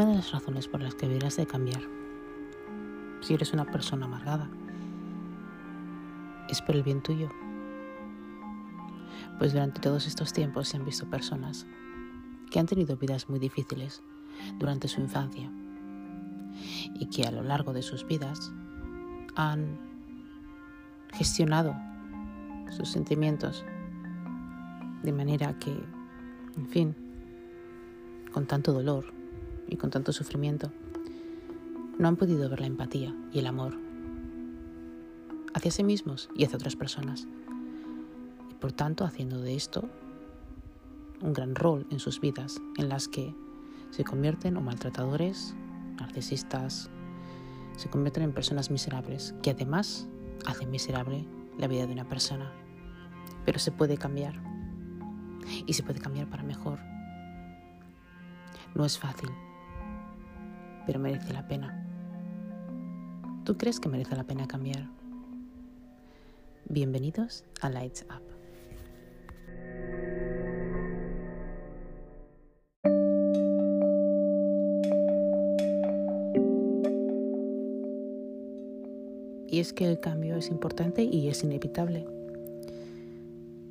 una de las razones por las que deberías de cambiar, si eres una persona amargada, es por el bien tuyo. Pues durante todos estos tiempos se han visto personas que han tenido vidas muy difíciles durante su infancia y que a lo largo de sus vidas han gestionado sus sentimientos de manera que, en fin, con tanto dolor y con tanto sufrimiento, no han podido ver la empatía y el amor hacia sí mismos y hacia otras personas. Y por tanto, haciendo de esto un gran rol en sus vidas, en las que se convierten o maltratadores, narcisistas, se convierten en personas miserables, que además hacen miserable la vida de una persona. Pero se puede cambiar. Y se puede cambiar para mejor. No es fácil, pero merece la pena. ¿Tú crees que merece la pena cambiar? Bienvenidos a Lights Up. Y es que el cambio es importante y es inevitable.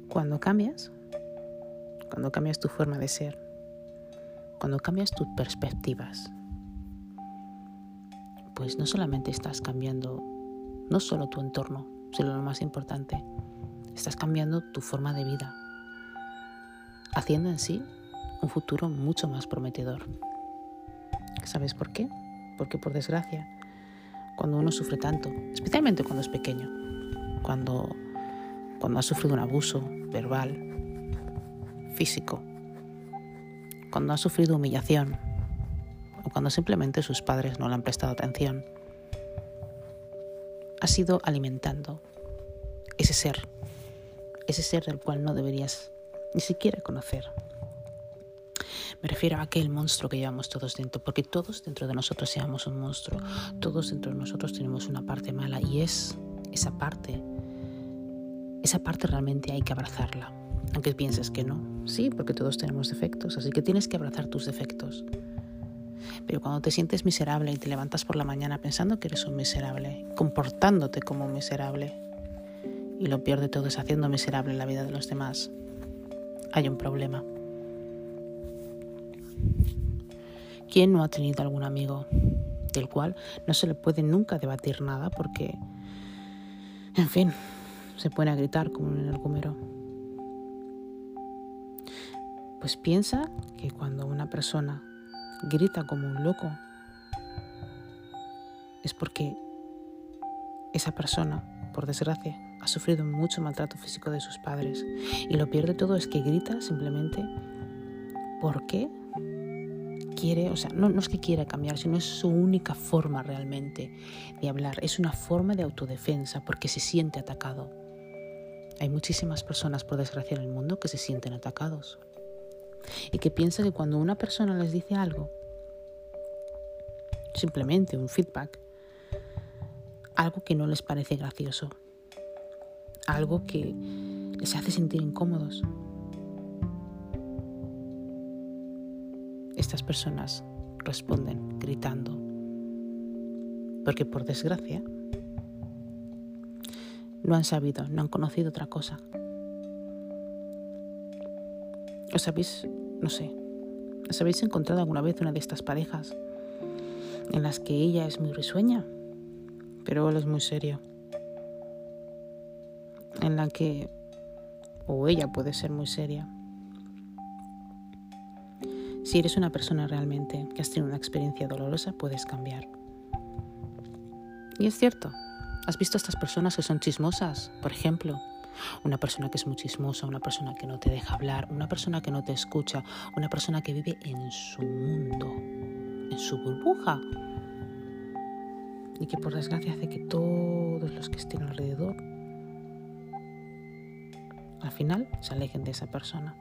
Cuando cambias, cuando cambias tu forma de ser, cuando cambias tus perspectivas, pues no solamente estás cambiando, no solo tu entorno, sino lo más importante, estás cambiando tu forma de vida, haciendo en sí un futuro mucho más prometedor. ¿Sabes por qué? Porque por desgracia, cuando uno sufre tanto, especialmente cuando es pequeño, cuando, cuando ha sufrido un abuso verbal, físico, cuando ha sufrido humillación o cuando simplemente sus padres no le han prestado atención, ha sido alimentando ese ser, ese ser del cual no deberías ni siquiera conocer. Me refiero a aquel monstruo que llevamos todos dentro, porque todos dentro de nosotros llevamos un monstruo, todos dentro de nosotros tenemos una parte mala y es esa parte, esa parte realmente hay que abrazarla, aunque pienses que no. Sí, porque todos tenemos defectos, así que tienes que abrazar tus defectos. Pero cuando te sientes miserable y te levantas por la mañana pensando que eres un miserable, comportándote como un miserable, y lo peor de todo es haciendo miserable la vida de los demás, hay un problema. ¿Quién no ha tenido algún amigo del cual no se le puede nunca debatir nada porque, en fin, se pone a gritar como en el gomero? Pues piensa que cuando una persona grita como un loco, es porque esa persona, por desgracia, ha sufrido mucho maltrato físico de sus padres. Y lo peor de todo es que grita simplemente porque quiere, o sea, no, no es que quiera cambiar, sino es su única forma realmente de hablar. Es una forma de autodefensa porque se siente atacado. Hay muchísimas personas, por desgracia, en el mundo que se sienten atacados y que piensa que cuando una persona les dice algo, simplemente un feedback, algo que no les parece gracioso, algo que les hace sentir incómodos, estas personas responden gritando, porque por desgracia no han sabido, no han conocido otra cosa ¿Os habéis, no sé, os habéis encontrado alguna vez una de estas parejas en las que ella es muy risueña, pero él es muy serio? En la que, o ella puede ser muy seria. Si eres una persona realmente que has tenido una experiencia dolorosa, puedes cambiar. Y es cierto, has visto a estas personas que son chismosas, por ejemplo, una persona que es muy chismosa, una persona que no te deja hablar, una persona que no te escucha, una persona que vive en su mundo, en su burbuja. Y que por desgracia hace que todos los que estén alrededor al final se alejen de esa persona.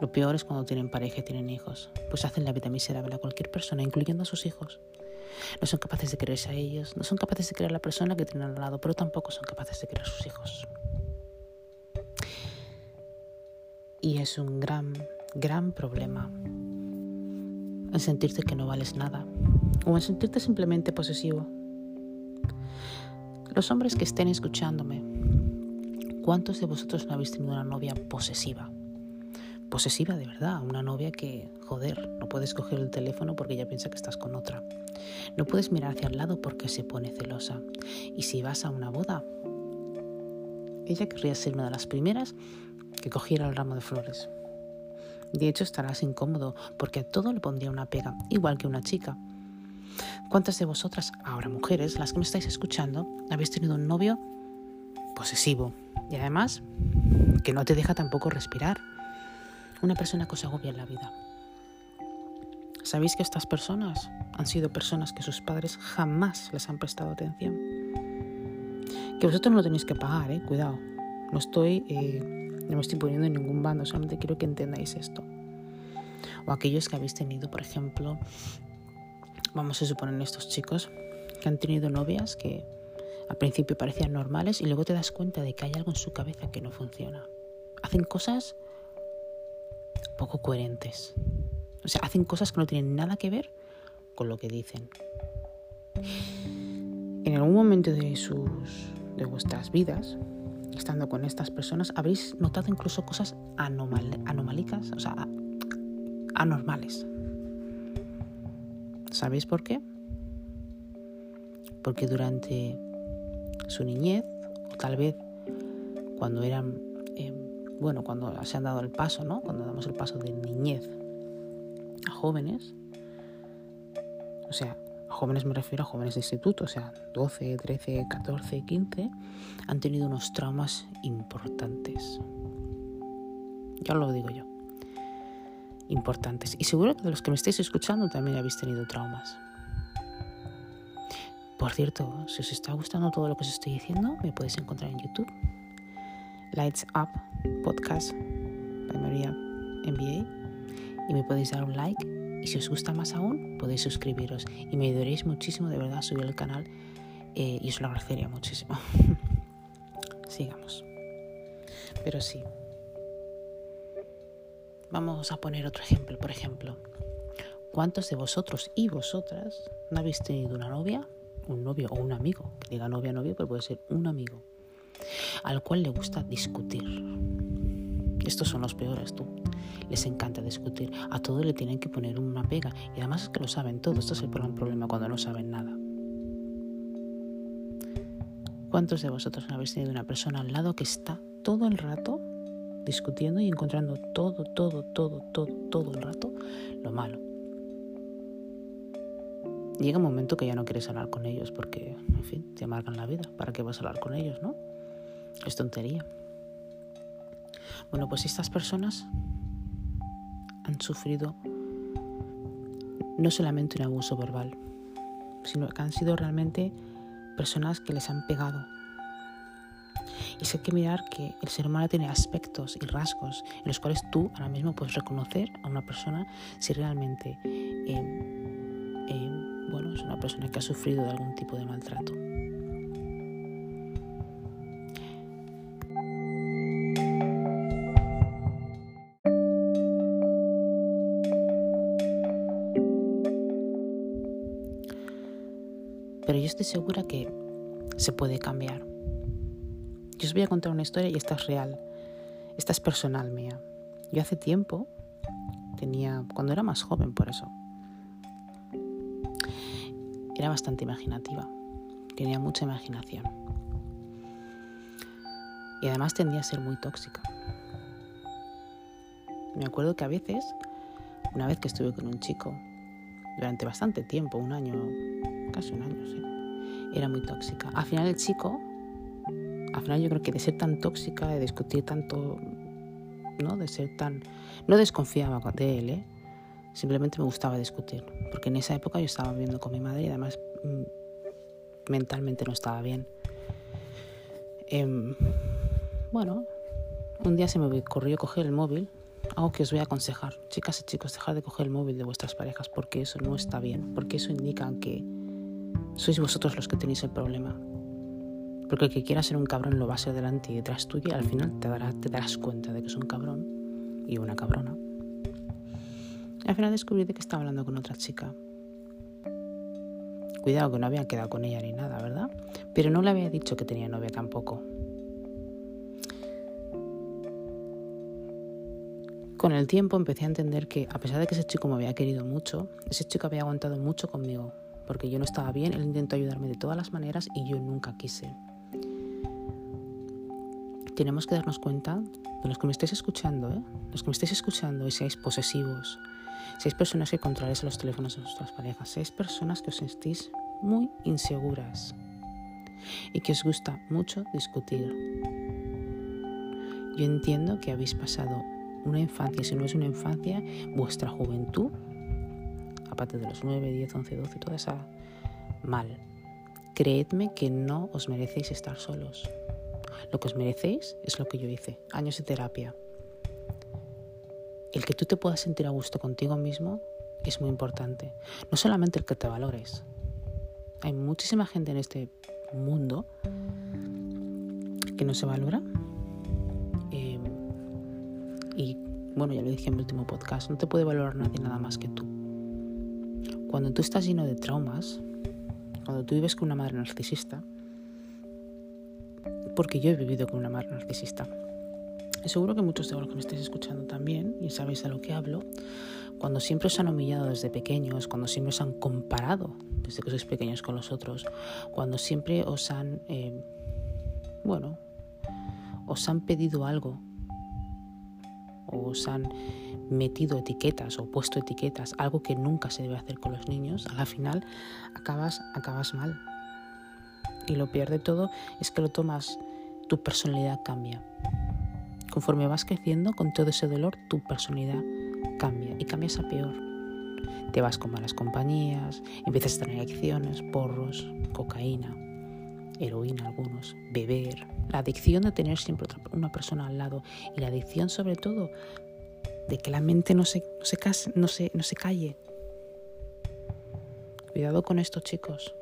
Lo peor es cuando tienen pareja y tienen hijos, pues hacen la vida miserable a cualquier persona, incluyendo a sus hijos. No son capaces de quererse a ellos, no son capaces de querer a la persona que tienen al lado, pero tampoco son capaces de querer a sus hijos. Y es un gran, gran problema. en sentirte que no vales nada o en sentirte simplemente posesivo. Los hombres que estén escuchándome, ¿cuántos de vosotros no habéis tenido una novia posesiva? Posesiva de verdad, una novia que, joder, no puedes coger el teléfono porque ella piensa que estás con otra. No puedes mirar hacia el lado porque se pone celosa. Y si vas a una boda, ella querría ser una de las primeras que cogiera el ramo de flores. De hecho, estarás incómodo porque a todo le pondría una pega, igual que una chica. ¿Cuántas de vosotras, ahora mujeres, las que me estáis escuchando, habéis tenido un novio posesivo y además que no te deja tampoco respirar? Una persona que os agobia en la vida. ¿Sabéis que estas personas han sido personas que sus padres jamás les han prestado atención? Que vosotros no lo tenéis que pagar, eh, cuidado. No estoy, eh, no me estoy poniendo en ningún bando, solamente quiero que entendáis esto. O aquellos que habéis tenido, por ejemplo, vamos a suponer estos chicos que han tenido novias que al principio parecían normales y luego te das cuenta de que hay algo en su cabeza que no funciona. Hacen cosas poco coherentes. O sea, hacen cosas que no tienen nada que ver con lo que dicen. En algún momento de sus de vuestras vidas, estando con estas personas, habréis notado incluso cosas anomal, anomálicas, o sea, anormales. ¿Sabéis por qué? Porque durante su niñez, o tal vez cuando eran, eh, bueno, cuando se han dado el paso, ¿no? Cuando damos el paso de niñez a jóvenes, o sea, jóvenes me refiero a jóvenes de instituto, o sea, 12, 13, 14, 15, han tenido unos traumas importantes. Ya lo digo yo importantes. Y seguro que de los que me estáis escuchando también habéis tenido traumas. Por cierto, si os está gustando todo lo que os estoy diciendo, me podéis encontrar en YouTube. Lights Up Podcast by MBA. Y me podéis dar un like. Y si os gusta más aún, podéis suscribiros. Y me ayudaréis muchísimo de verdad a subir el canal. Eh, y os lo agradecería muchísimo. Sigamos. Pero sí, Vamos a poner otro ejemplo, por ejemplo. ¿Cuántos de vosotros y vosotras no habéis tenido una novia, un novio o un amigo? Diga novia, novio, pero puede ser un amigo, al cual le gusta discutir. Estos son los peores, tú. Les encanta discutir. A todo le tienen que poner una pega. Y además es que lo saben todo. Esto es el gran problema cuando no saben nada. ¿Cuántos de vosotros no habéis tenido una persona al lado que está todo el rato discutiendo y encontrando todo, todo, todo, todo, todo el rato lo malo. Llega un momento que ya no quieres hablar con ellos porque, en fin, te amargan la vida. ¿Para qué vas a hablar con ellos, no? Es tontería. Bueno, pues estas personas han sufrido no solamente un abuso verbal, sino que han sido realmente personas que les han pegado, y sé que mirar que el ser humano tiene aspectos y rasgos en los cuales tú ahora mismo puedes reconocer a una persona si realmente eh, eh, es una persona que ha sufrido de algún tipo de maltrato. Os voy a contar una historia y esta es real. Esta es personal mía. Yo hace tiempo tenía, cuando era más joven por eso, era bastante imaginativa. Tenía mucha imaginación. Y además tendía a ser muy tóxica. Me acuerdo que a veces, una vez que estuve con un chico, durante bastante tiempo, un año, casi un año, sí, era muy tóxica. Al final el chico al final yo creo que de ser tan tóxica, de discutir tanto, ¿no? De ser tan... No desconfiaba de él, ¿eh? Simplemente me gustaba discutir, porque en esa época yo estaba viviendo con mi madre y además mm, mentalmente no estaba bien. Em, bueno, un día se me ocurrió coger el móvil, algo que os voy a aconsejar. Chicas y chicos, dejar de coger el móvil de vuestras parejas porque eso no está bien, porque eso indica que sois vosotros los que tenéis el problema. Porque el que quiera ser un cabrón lo va a ser delante y detrás tuyo y al final te, te darás cuenta de que es un cabrón y una cabrona. Al final descubrí que estaba hablando con otra chica. Cuidado que no había quedado con ella ni nada, ¿verdad? Pero no le había dicho que tenía novia tampoco. Con el tiempo empecé a entender que a pesar de que ese chico me había querido mucho, ese chico había aguantado mucho conmigo, porque yo no estaba bien, él intentó ayudarme de todas las maneras y yo nunca quise. Tenemos que darnos cuenta, de los que me estéis escuchando, ¿eh? los que me estéis escuchando y seáis posesivos, seáis personas que controláis los teléfonos de vuestras parejas, seáis personas que os sentís muy inseguras y que os gusta mucho discutir. Yo entiendo que habéis pasado una infancia, si no es una infancia, vuestra juventud, aparte de los 9, 10, 11, 12, toda esa mal. Creedme que no os merecéis estar solos. Lo que os merecéis es lo que yo hice, años de terapia. El que tú te puedas sentir a gusto contigo mismo es muy importante. No solamente el que te valores. Hay muchísima gente en este mundo que no se valora y bueno, ya lo dije en mi último podcast, no te puede valorar nadie nada más que tú. Cuando tú estás lleno de traumas, cuando tú vives con una madre narcisista, porque yo he vivido con una madre narcisista, y seguro que muchos de los que me estáis escuchando también, y sabéis a lo que hablo, cuando siempre os han humillado desde pequeños, cuando siempre os han comparado desde que sois pequeños con los otros, cuando siempre os han, eh, bueno, os han pedido algo o os han metido etiquetas o puesto etiquetas, algo que nunca se debe hacer con los niños, a la final acabas, acabas mal. Y lo peor de todo es que lo tomas, tu personalidad cambia. Conforme vas creciendo con todo ese dolor, tu personalidad cambia y cambias a peor. Te vas con malas compañías, empiezas a tener adicciones, porros, cocaína, heroína algunos, beber, la adicción de tener siempre una persona al lado y la adicción sobre todo de que la mente no se, no se, no se, no se calle. Cuidado con esto chicos,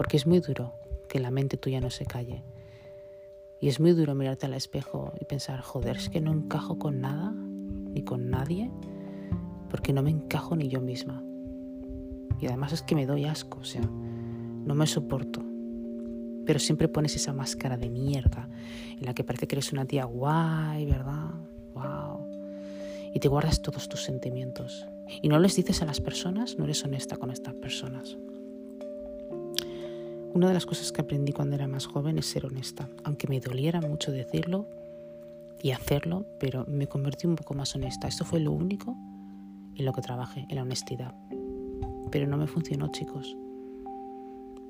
porque es muy duro que la mente tuya no se calle. Y es muy duro mirarte al espejo y pensar, joder, es que no encajo con nada ni con nadie, porque no me encajo ni yo misma. Y además es que me doy asco, o sea, no me soporto. Pero siempre pones esa máscara de mierda en la que parece que eres una tía guay, ¿verdad? Wow. Y te guardas todos tus sentimientos. Y no les dices a las personas, no eres honesta con estas personas. Una de las cosas que aprendí cuando era más joven es ser honesta, aunque me doliera mucho decirlo y hacerlo, pero me convertí un poco más honesta. Esto fue lo único en lo que trabajé, en la honestidad. Pero no me funcionó, chicos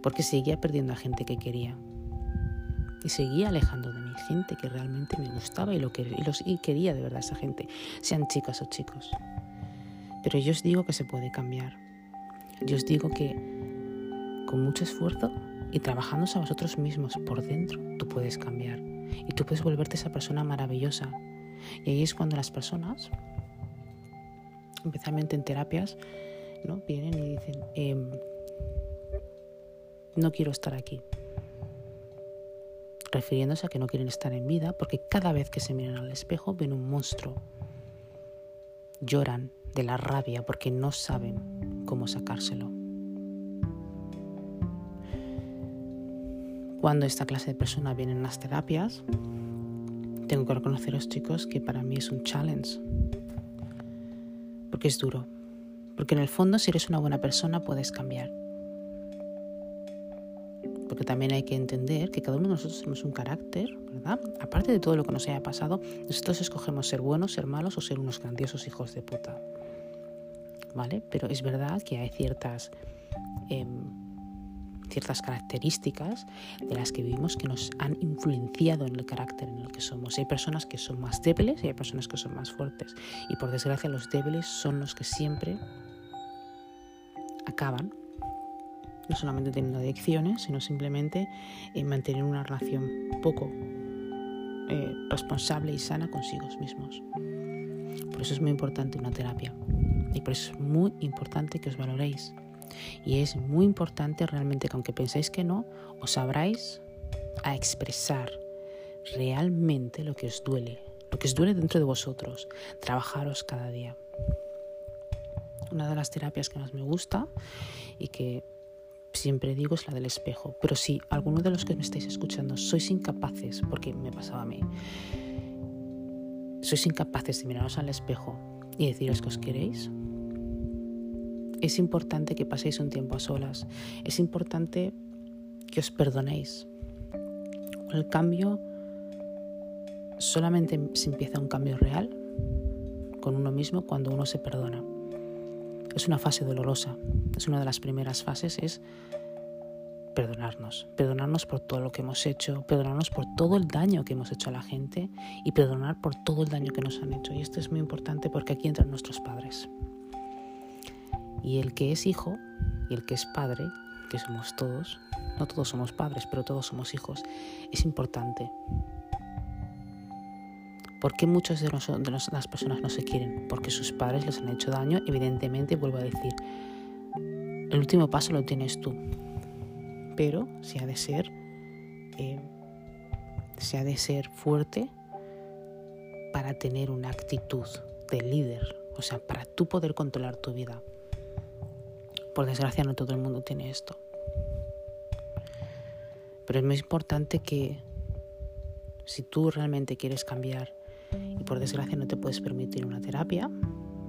porque seguía perdiendo a gente que quería. Y seguía alejando de mi gente que realmente me gustaba y, lo que, y, quería de verdad esa gente, sean chicas o chicos. Pero yo os digo que se puede cambiar. Yo os digo que con mucho esfuerzo y trabajando a vosotros mismos por dentro, tú puedes cambiar. Y tú puedes volverte esa persona maravillosa. Y ahí es cuando las personas, especialmente en terapias, ¿no? vienen y dicen, em, no quiero estar aquí. Refiriéndose a que no quieren estar en vida porque cada vez que se miran al espejo ven un monstruo. Lloran de la rabia porque no saben cómo sacárselo. Cuando esta clase de personas vienen a las terapias, tengo que reconoceros chicos que para mí es un challenge. Porque es duro. Porque en el fondo si eres una buena persona puedes cambiar porque también hay que entender que cada uno de nosotros tenemos un carácter, ¿verdad? Aparte de todo lo que nos haya pasado, nosotros escogemos ser buenos, ser malos o ser unos grandiosos hijos de puta. ¿Vale? Pero es verdad que hay ciertas, em, ciertas características de las que vivimos que nos han influenciado en el carácter en el que somos. Hay personas que son más débiles y hay personas que son más fuertes. Y por desgracia los débiles son los que siempre acaban no solamente teniendo adicciones, sino simplemente en mantener una relación poco eh, responsable y sana consigo mismos. Por eso es muy importante una terapia y por eso es muy importante que os valoréis. Y es muy importante realmente que aunque pensáis que no, os abráis a expresar realmente lo que os duele, lo que os duele dentro de vosotros, trabajaros cada día. Una de las terapias que más me gusta y que siempre digo es la del espejo. Pero si alguno de los que me estáis escuchando sois incapaces, porque me pasaba a mí, sois incapaces de miraros al espejo y deciros que os queréis, es importante que paséis un tiempo a solas. Es importante que os perdonéis. El cambio solamente se empieza un cambio real con uno mismo cuando uno se perdona. Es una fase dolorosa. Es una de las primeras fases, es perdonarnos, perdonarnos por todo lo que hemos hecho, perdonarnos por todo el daño que hemos hecho a la gente y perdonar por todo el daño que nos han hecho. Y esto es muy importante porque aquí entran nuestros padres. Y el que es hijo y el que es padre, que somos todos, no todos somos padres, pero todos somos hijos, es importante. ¿Por qué muchas de, de las personas no se quieren? Porque sus padres les han hecho daño, evidentemente, vuelvo a decir, el último paso lo tienes tú, pero si ha de ser, eh, se ha de ser fuerte para tener una actitud de líder, o sea, para tú poder controlar tu vida. Por desgracia no todo el mundo tiene esto. Pero es muy importante que si tú realmente quieres cambiar y por desgracia no te puedes permitir una terapia,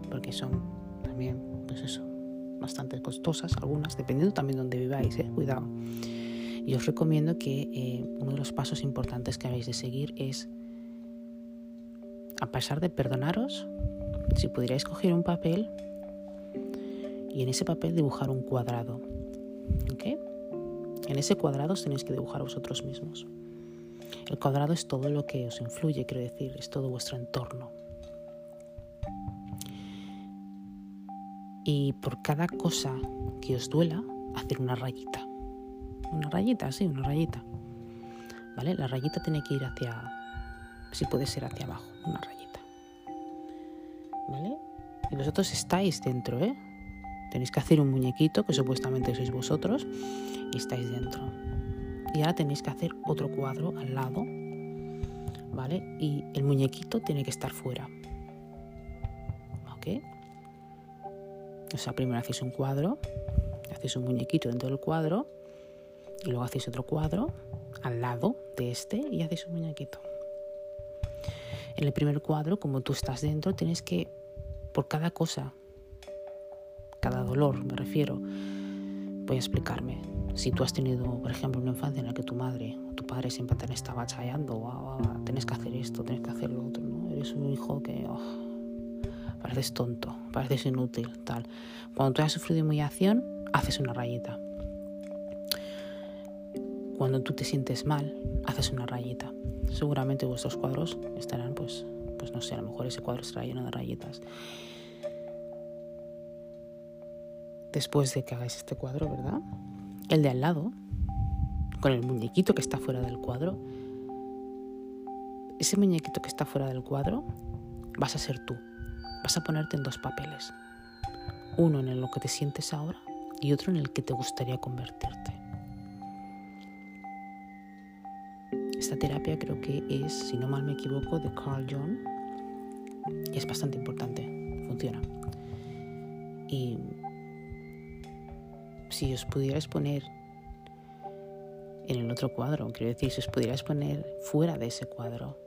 porque son también, pues eso, bastante costosas, algunas, dependiendo también de dónde viváis, eh, cuidado. Y os recomiendo que eh, uno de los pasos importantes que habéis de seguir es, a pesar de perdonaros, si pudierais coger un papel y en ese papel dibujar un cuadrado. En ese cuadrado os tenéis que dibujar vosotros mismos. El cuadrado es todo lo que os influye, quiero decir, es todo vuestro entorno. Y por cada cosa que os duela, hacer una rayita. Una rayita, sí, una rayita. ¿Vale? La rayita tiene que ir hacia, si puede ser hacia abajo, una rayita. ¿Vale? Y vosotros estáis dentro, ¿eh? Tenéis que hacer un muñequito, que supuestamente sois vosotros, y estáis dentro. Y ahora tenéis que hacer otro cuadro al lado, ¿vale? Y el muñequito tiene que estar fuera. ¿Ok? O sea, primero hacéis un cuadro, hacéis un muñequito dentro del cuadro, y luego hacéis otro cuadro al lado de este y hacéis un muñequito. En el primer cuadro, como tú estás dentro, tienes que, por cada cosa cada dolor, me refiero. Voy a explicarme. Si tú has tenido, por ejemplo, una infancia en la que tu madre o tu padre siempre te estaba chayando, o tienes que hacer esto, tienes que hacer lo otro, ¿no? Eres un hijo que oh, pareces tonto, pareces inútil, tal. Cuando tú has sufrido humillación, haces una rayita. Cuando tú te sientes mal, haces una rayita. Seguramente vuestros cuadros estarán, pues, pues no sé, a lo mejor ese cuadro estará lleno de rayitas después de que hagáis este cuadro, ¿verdad? El de al lado, con el muñequito que está fuera del cuadro, ese muñequito que está fuera del cuadro vas a ser tú. Vas a ponerte en dos papeles. Uno en el que te sientes ahora y otro en el que te gustaría convertirte. Esta terapia creo que es, si no mal me equivoco, de Carl Jung y es bastante importante, funciona. Y si os pudierais poner en el otro cuadro, quiero decir, si os pudierais poner fuera de ese cuadro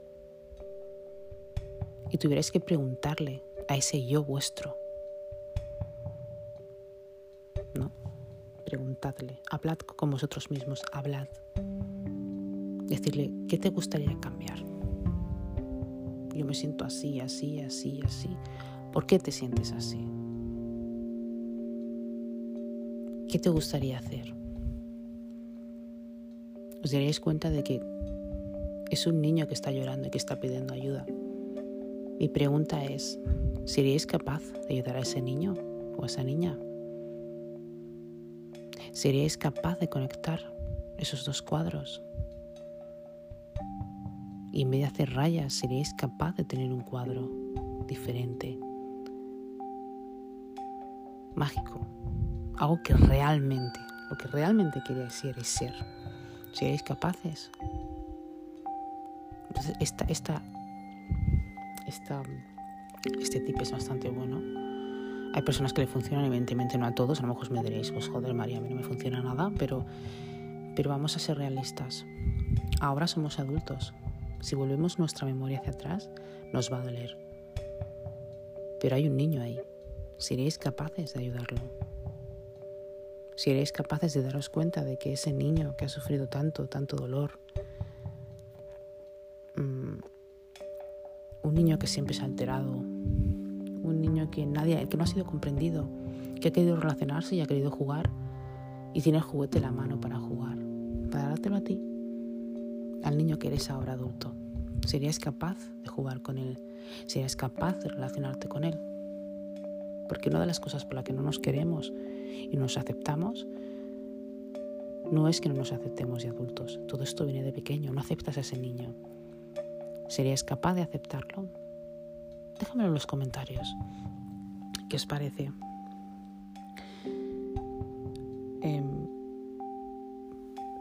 y tuvierais que preguntarle a ese yo vuestro, ¿no? Preguntadle, hablad con vosotros mismos, hablad. Decirle, ¿qué te gustaría cambiar? Yo me siento así, así, así, así. ¿Por qué te sientes así? ¿Qué te gustaría hacer? Os daréis cuenta de que es un niño que está llorando y que está pidiendo ayuda. Mi pregunta es, ¿seríais capaz de ayudar a ese niño o a esa niña? ¿Seríais capaz de conectar esos dos cuadros? Y en vez de hacer rayas, ¿seríais capaz de tener un cuadro diferente? Mágico algo que realmente, lo que realmente queréis ser. ¿Seréis capaces? Entonces, esta, esta, esta Este tip es bastante bueno. Hay personas que le funcionan, evidentemente no a todos. A lo mejor me diréis, pues joder, María, a mí no me funciona nada, pero, pero vamos a ser realistas. Ahora somos adultos. Si volvemos nuestra memoria hacia atrás, nos va a doler. Pero hay un niño ahí. Seréis capaces de ayudarlo. Seréis capaces de daros cuenta de que ese niño que ha sufrido tanto, tanto dolor, mm, un niño que siempre se ha alterado, un niño que nadie, que no ha sido comprendido, que ha querido relacionarse y ha querido jugar y tiene el juguete en la mano para jugar, para dártelo a ti, al niño que eres ahora adulto. ¿Serías capaz de jugar con él? ¿Serías capaz de relacionarte con él? Porque una de las cosas por las que no nos queremos y nos aceptamos no es que no nos aceptemos de adultos. Todo esto viene de pequeño. No aceptas a ese niño. ¿Serías capaz de aceptarlo? Déjamelo en los comentarios. ¿Qué os parece? Em,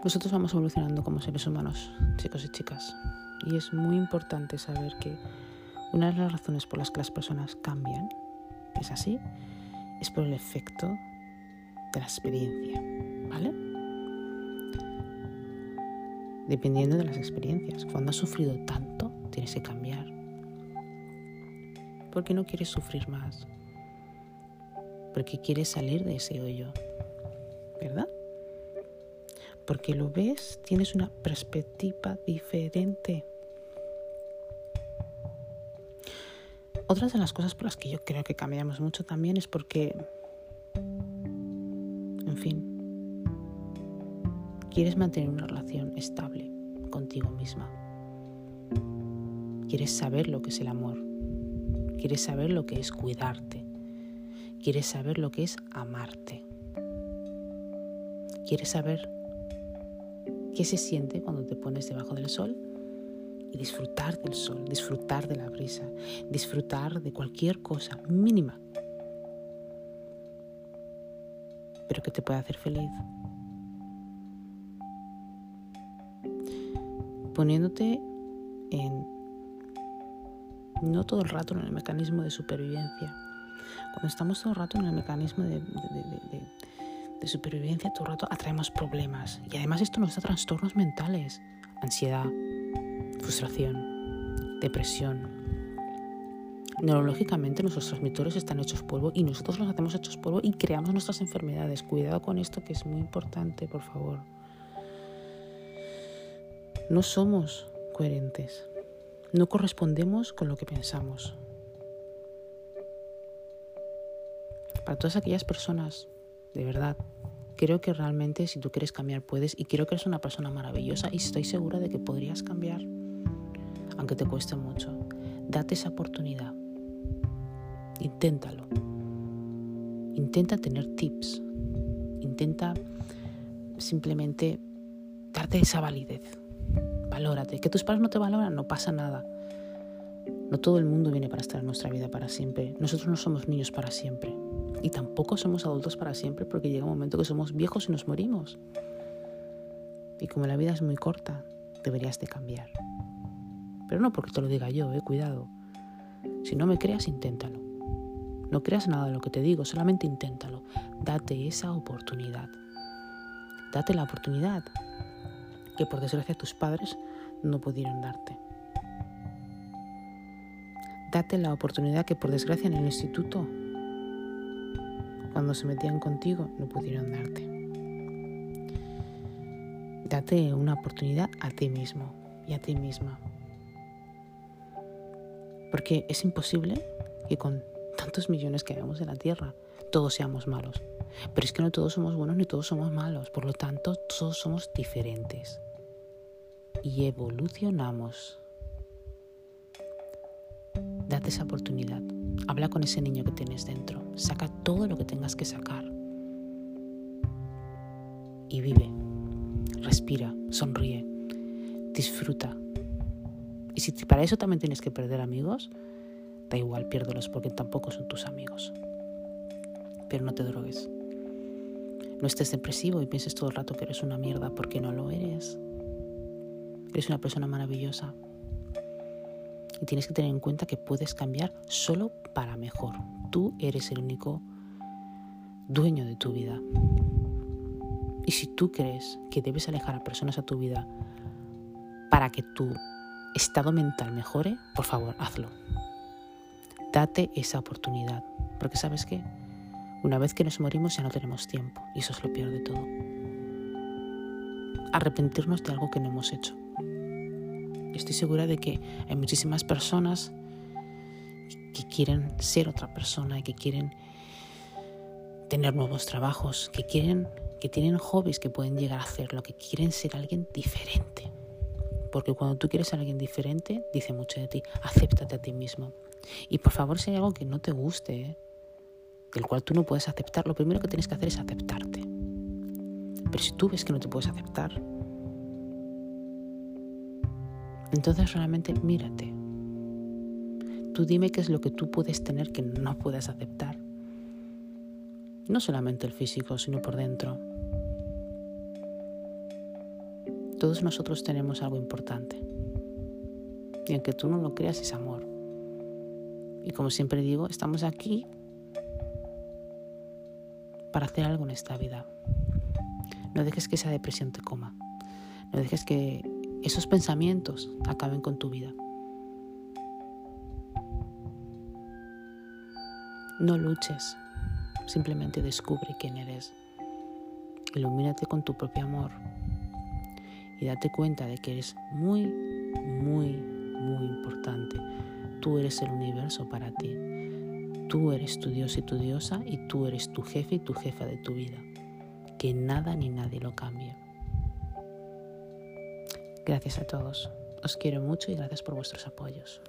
nosotros vamos evolucionando como seres humanos, chicos y chicas. Y es muy importante saber que una de las razones por las que las personas cambian, es así, es por el efecto de la experiencia, ¿vale? Dependiendo de las experiencias. Cuando has sufrido tanto, tienes que cambiar. Porque no quieres sufrir más. Porque quieres salir de ese hoyo, ¿verdad? Porque lo ves, tienes una perspectiva diferente. Otras de las cosas por las que yo creo que cambiamos mucho también es porque, quieres mantener una relación estable contigo misma. Quieres saber lo que es el amor. Quieres saber lo que es cuidarte. Quieres saber lo que es amarte. Quieres saber qué se siente cuando te pones debajo del sol y disfrutar del sol, disfrutar de la brisa, disfrutar de cualquier cosa mínima, pero que te pueda hacer feliz. Poniéndote en no todo el rato en el mecanismo de supervivencia. Cuando estamos todo el rato en el mecanismo de, supervivencia, todo el rato atraemos problemas. Y además esto nos da trastornos mentales, ansiedad, frustración, depresión. Neurológicamente nuestros transmisores están hechos polvo y nosotros los hacemos hechos polvo y creamos nuestras enfermedades. Cuidado con esto que es muy importante, por favor. No somos coherentes. No correspondemos con lo que pensamos. Para todas aquellas personas, de verdad, creo que realmente si tú quieres cambiar puedes y creo que eres una persona maravillosa y estoy segura de que podrías cambiar aunque te cueste mucho. Date esa oportunidad. Inténtalo. Intenta tener tips. Intenta simplemente darte esa validez. Valórate. Que tus padres no te valoran, no pasa nada. No todo el mundo viene para estar en nuestra vida para siempre. Nosotros no somos niños para siempre. Y tampoco somos adultos para siempre porque llega un momento que somos viejos y nos morimos. Y como la vida es muy corta, deberías de cambiar. Pero no porque te lo diga yo, eh, cuidado. Si no me creas, inténtalo. No creas nada de lo que te digo, solamente inténtalo. Date esa oportunidad. Date la oportunidad que por desgracia tus padres no pudieron darte. Date la oportunidad que por desgracia en el instituto, cuando se metían contigo, no pudieron darte. Date una oportunidad a ti mismo y a ti misma. Porque es imposible que con tantos millones que hayamos en la Tierra todos seamos malos. Pero es que no todos somos buenos ni todos somos malos. Por lo tanto, todos somos diferentes. Y evolucionamos. Date esa oportunidad. Habla con ese niño que tienes dentro. Saca todo lo que tengas que sacar. Y vive. Respira. Sonríe. Disfruta. Y si para eso también tienes que perder amigos, da igual, piérdelos porque tampoco son tus amigos. Pero no te drogues. No estés depresivo y pienses todo el rato que eres una mierda porque no lo eres. Eres una persona maravillosa. Y tienes que tener en cuenta que puedes cambiar solo para mejor. Tú eres el único dueño de tu vida. Y si tú crees que debes alejar a personas a tu vida para que tu estado mental mejore, por favor, hazlo. Date esa oportunidad. Porque sabes qué? Una vez que nos morimos ya no tenemos tiempo. Y eso es lo peor de todo. Arrepentirnos de algo que no hemos hecho. Estoy segura de que hay muchísimas personas que quieren ser otra persona que quieren tener nuevos trabajos, que quieren que tienen hobbies que pueden llegar a hacerlo, que quieren ser alguien diferente. Porque cuando tú quieres ser alguien diferente, dice mucho de ti. Acéptate a ti mismo. Y por favor, si hay algo que no te guste, ¿eh? Del cual tú no puedes aceptar, lo primero que tienes que hacer es aceptarte. Pero si tú ves que no te puedes aceptar, entonces realmente mírate. Tú dime qué es lo que tú puedes tener que no puedes aceptar. No solamente el físico, sino por dentro. Todos nosotros tenemos algo importante. Y aunque tú no lo creas, es amor. Y como siempre digo, estamos aquí para hacer algo en esta vida. No dejes que esa depresión te coma. No dejes que esos pensamientos acaben con tu vida. No luches, simplemente descubre quién eres. Ilumínate con tu propio amor y date cuenta de que eres muy, muy, muy importante. Tú eres el universo para ti. Tú eres tu Dios y tu diosa y tú eres tu jefe y tu jefa de tu vida. Que nada ni nadie lo cambie. Gracias a todos. Os quiero mucho y gracias por vuestros apoyos.